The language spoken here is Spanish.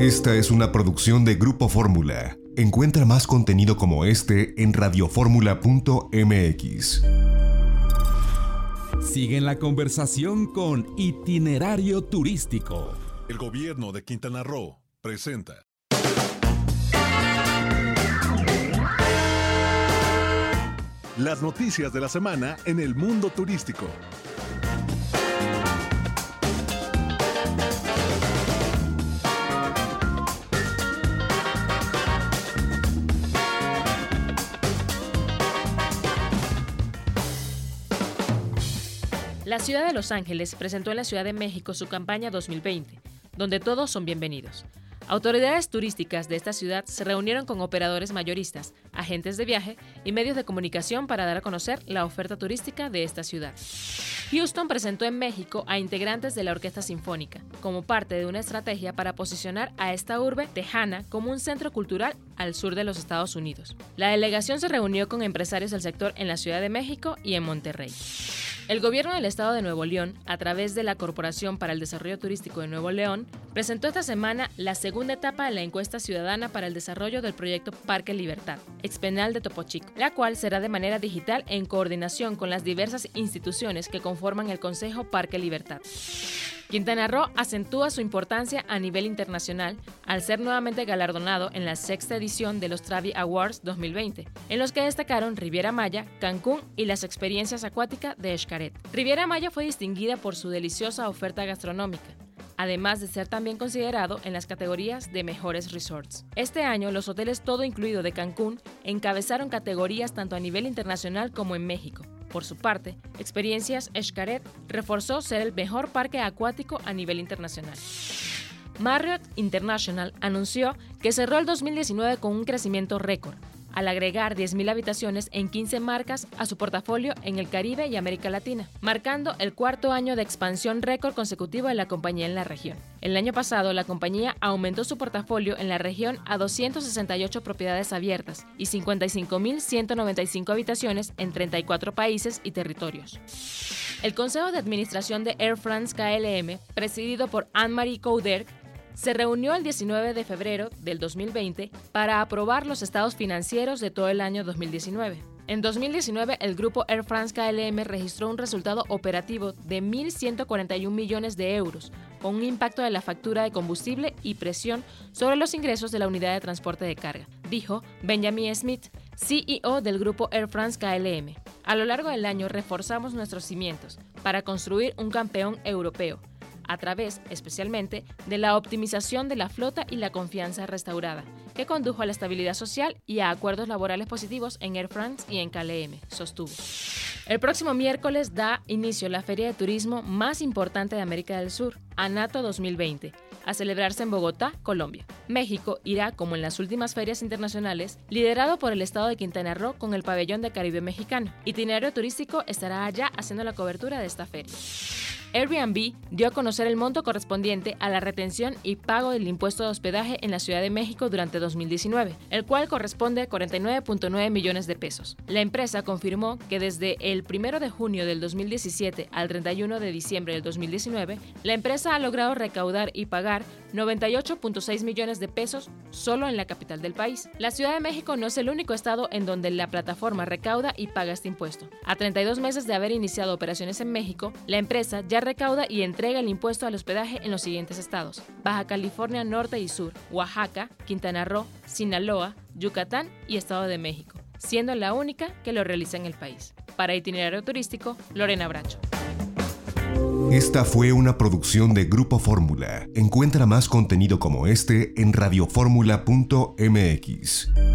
Esta es una producción de Grupo Fórmula. Encuentra más contenido como este en radioformula.mx. Sigue en la conversación con Itinerario Turístico. El gobierno de Quintana Roo presenta. Las noticias de la semana en el mundo turístico. La ciudad de Los Ángeles presentó en la Ciudad de México su campaña 2020, donde todos son bienvenidos. Autoridades turísticas de esta ciudad se reunieron con operadores mayoristas, agentes de viaje y medios de comunicación para dar a conocer la oferta turística de esta ciudad. Houston presentó en México a integrantes de la Orquesta Sinfónica, como parte de una estrategia para posicionar a esta urbe tejana como un centro cultural al sur de los Estados Unidos. La delegación se reunió con empresarios del sector en la Ciudad de México y en Monterrey. El gobierno del estado de Nuevo León, a través de la Corporación para el Desarrollo Turístico de Nuevo León, presentó esta semana la segunda etapa de la encuesta ciudadana para el desarrollo del proyecto Parque Libertad, expenal de Topo Chico, la cual será de manera digital en coordinación con las diversas instituciones que conforman el Consejo Parque Libertad. Quintana Roo acentúa su importancia a nivel internacional al ser nuevamente galardonado en la sexta edición de los Travi Awards 2020, en los que destacaron Riviera Maya, Cancún y las experiencias acuáticas de Xcaret. Riviera Maya fue distinguida por su deliciosa oferta gastronómica, además de ser también considerado en las categorías de mejores resorts. Este año, los hoteles todo incluido de Cancún encabezaron categorías tanto a nivel internacional como en México. Por su parte, Experiencias Xcaret reforzó ser el mejor parque acuático a nivel internacional. Marriott International anunció que cerró el 2019 con un crecimiento récord, al agregar 10.000 habitaciones en 15 marcas a su portafolio en el Caribe y América Latina, marcando el cuarto año de expansión récord consecutivo de la compañía en la región. El año pasado, la compañía aumentó su portafolio en la región a 268 propiedades abiertas y 55.195 habitaciones en 34 países y territorios. El Consejo de Administración de Air France KLM, presidido por Anne-Marie Couder, se reunió el 19 de febrero del 2020 para aprobar los estados financieros de todo el año 2019. En 2019, el grupo Air France KLM registró un resultado operativo de 1.141 millones de euros, con un impacto de la factura de combustible y presión sobre los ingresos de la unidad de transporte de carga, dijo Benjamin Smith, CEO del grupo Air France KLM. A lo largo del año reforzamos nuestros cimientos para construir un campeón europeo, a través, especialmente, de la optimización de la flota y la confianza restaurada, que condujo a la estabilidad social y a acuerdos laborales positivos en Air France y en KLM, sostuvo. El próximo miércoles da inicio la feria de turismo más importante de América del Sur, ANATO 2020, a celebrarse en Bogotá, Colombia. México irá, como en las últimas ferias internacionales, liderado por el estado de Quintana Roo con el pabellón de Caribe mexicano. Itinerario turístico estará allá haciendo la cobertura de esta feria. Airbnb dio a conocer el monto correspondiente a la retención y pago del impuesto de hospedaje en la Ciudad de México durante 2019, el cual corresponde a 49.9 millones de pesos. La empresa confirmó que desde el 1 de junio del 2017 al 31 de diciembre del 2019, la empresa ha logrado recaudar y pagar 98.6 millones de pesos solo en la capital del país. La Ciudad de México no es el único estado en donde la plataforma recauda y paga este impuesto. A 32 meses de haber iniciado operaciones en México, la empresa ya recauda y entrega el impuesto al hospedaje en los siguientes estados: Baja California Norte y Sur, Oaxaca, Quintana Roo, Sinaloa, Yucatán y Estado de México, siendo la única que lo realiza en el país. Para itinerario turístico, Lorena Bracho. Esta fue una producción de Grupo Fórmula. Encuentra más contenido como este en radioformula.mx.